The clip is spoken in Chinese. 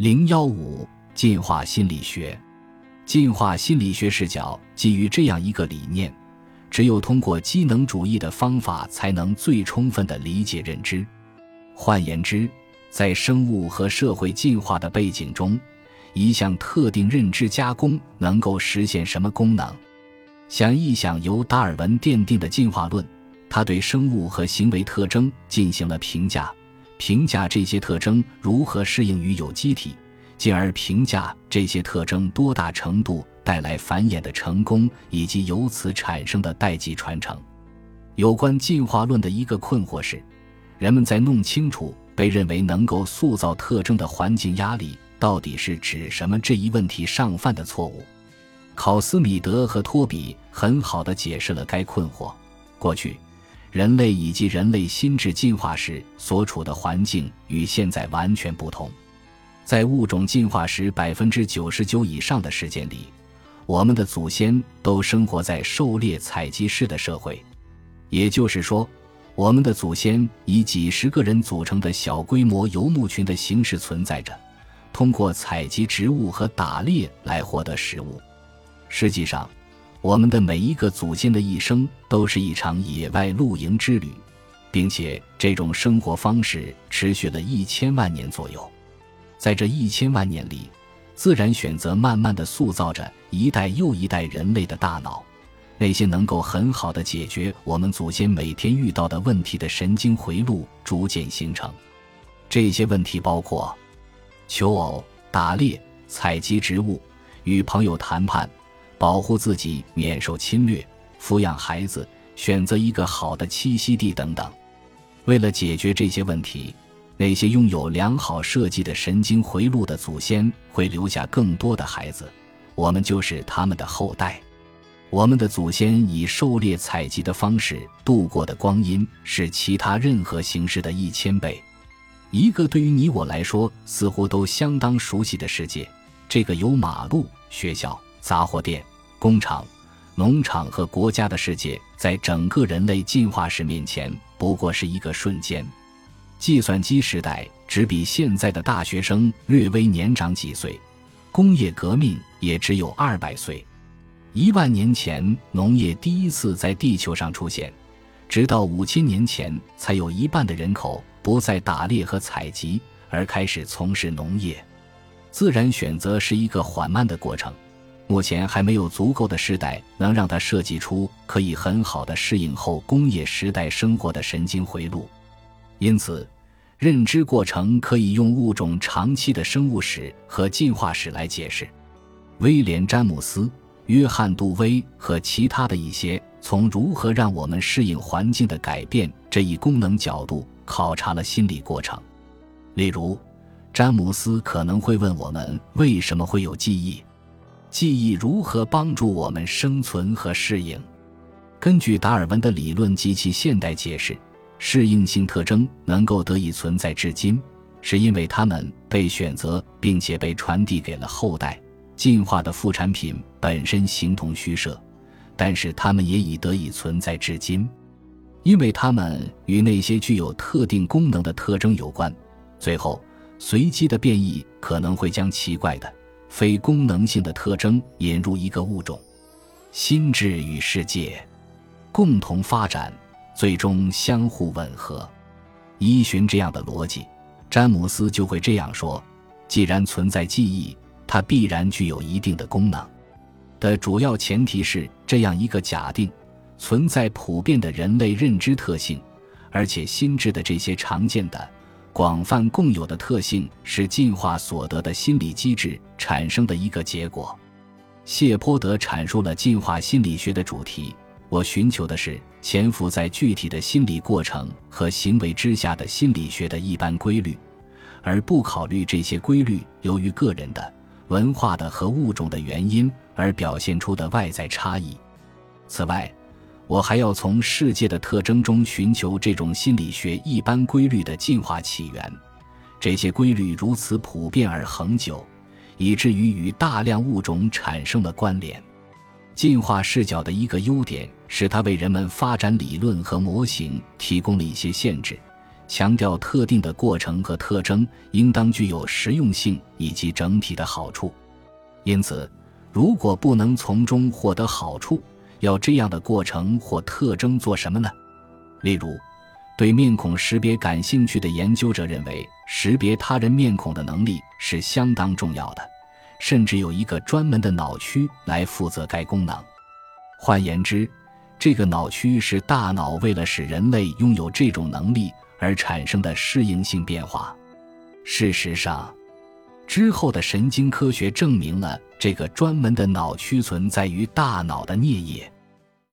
零幺五进化心理学，进化心理学视角基于这样一个理念：只有通过机能主义的方法，才能最充分的理解认知。换言之，在生物和社会进化的背景中，一项特定认知加工能够实现什么功能？想一想，由达尔文奠定的进化论，他对生物和行为特征进行了评价。评价这些特征如何适应于有机体，进而评价这些特征多大程度带来繁衍的成功，以及由此产生的代际传承。有关进化论的一个困惑是，人们在弄清楚被认为能够塑造特征的环境压力到底是指什么这一问题上犯的错误。考斯米德和托比很好地解释了该困惑。过去。人类以及人类心智进化时所处的环境与现在完全不同。在物种进化时百分之九十九以上的时间里，我们的祖先都生活在狩猎采集式的社会，也就是说，我们的祖先以几十个人组成的小规模游牧群的形式存在着，通过采集植物和打猎来获得食物。实际上，我们的每一个祖先的一生都是一场野外露营之旅，并且这种生活方式持续了一千万年左右。在这一千万年里，自然选择慢慢的塑造着一代又一代人类的大脑，那些能够很好的解决我们祖先每天遇到的问题的神经回路逐渐形成。这些问题包括求偶、打猎、采集植物、与朋友谈判。保护自己免受侵略，抚养孩子，选择一个好的栖息地等等。为了解决这些问题，那些拥有良好设计的神经回路的祖先会留下更多的孩子，我们就是他们的后代。我们的祖先以狩猎采集的方式度过的光阴是其他任何形式的一千倍。一个对于你我来说似乎都相当熟悉的世界，这个有马路、学校、杂货店。工厂、农场和国家的世界，在整个人类进化史面前不过是一个瞬间。计算机时代只比现在的大学生略微年长几岁，工业革命也只有二百岁。一万年前，农业第一次在地球上出现，直到五千年前，才有一半的人口不再打猎和采集，而开始从事农业。自然选择是一个缓慢的过程。目前还没有足够的时代能让它设计出可以很好的适应后工业时代生活的神经回路，因此，认知过程可以用物种长期的生物史和进化史来解释。威廉·詹姆斯、约翰·杜威和其他的一些从如何让我们适应环境的改变这一功能角度考察了心理过程。例如，詹姆斯可能会问我们为什么会有记忆。记忆如何帮助我们生存和适应？根据达尔文的理论及其现代解释，适应性特征能够得以存在至今，是因为它们被选择并且被传递给了后代。进化的副产品本身形同虚设，但是它们也已得以存在至今，因为它们与那些具有特定功能的特征有关。最后，随机的变异可能会将奇怪的。非功能性的特征引入一个物种，心智与世界共同发展，最终相互吻合。依循这样的逻辑，詹姆斯就会这样说：既然存在记忆，它必然具有一定的功能。的主要前提是这样一个假定：存在普遍的人类认知特性，而且心智的这些常见的。广泛共有的特性是进化所得的心理机制产生的一个结果。谢泼德阐述了进化心理学的主题：我寻求的是潜伏在具体的心理过程和行为之下的心理学的一般规律，而不考虑这些规律由于个人的、文化的和物种的原因而表现出的外在差异。此外，我还要从世界的特征中寻求这种心理学一般规律的进化起源。这些规律如此普遍而恒久，以至于与大量物种产生了关联。进化视角的一个优点是它为人们发展理论和模型提供了一些限制，强调特定的过程和特征应当具有实用性以及整体的好处。因此，如果不能从中获得好处，要这样的过程或特征做什么呢？例如，对面孔识别感兴趣的研究者认为，识别他人面孔的能力是相当重要的，甚至有一个专门的脑区来负责该功能。换言之，这个脑区是大脑为了使人类拥有这种能力。而产生的适应性变化，事实上，之后的神经科学证明了这个专门的脑区存在于大脑的颞叶。